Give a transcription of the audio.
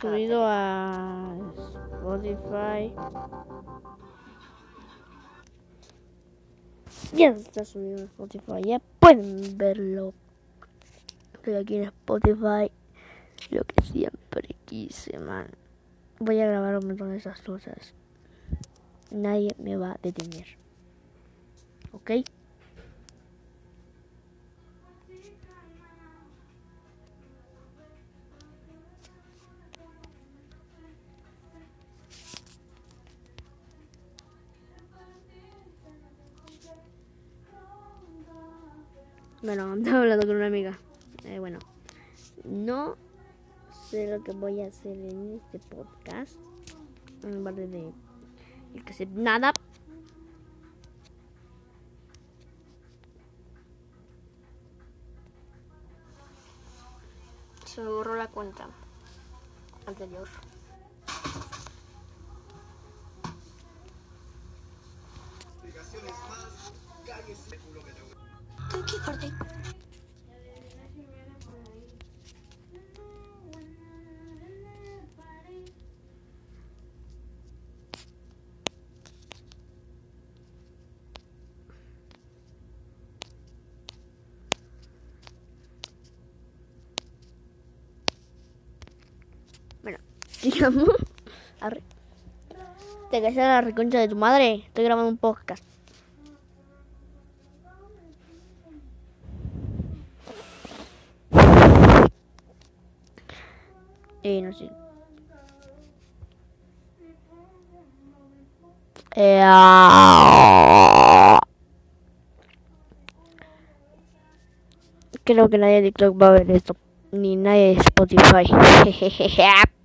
subido a Spotify. Ya está subido a Spotify, ya pueden verlo. Estoy aquí en Spotify, lo que siempre quise, man. Voy a grabar un montón de esas cosas. Nadie me va a detener. ¿Ok? Bueno, estaba hablando con una amiga. Eh, bueno, no sé lo que voy a hacer en este podcast. En lugar de que sé nada. Se borró la cuenta anterior. Bueno, digamos. Arre. Te callas la reconcha de tu madre. Estoy grabando un podcast. Eh, no sé. Eh, ah. Creo que nadie de TikTok va a ver esto. Ni nadie de Spotify.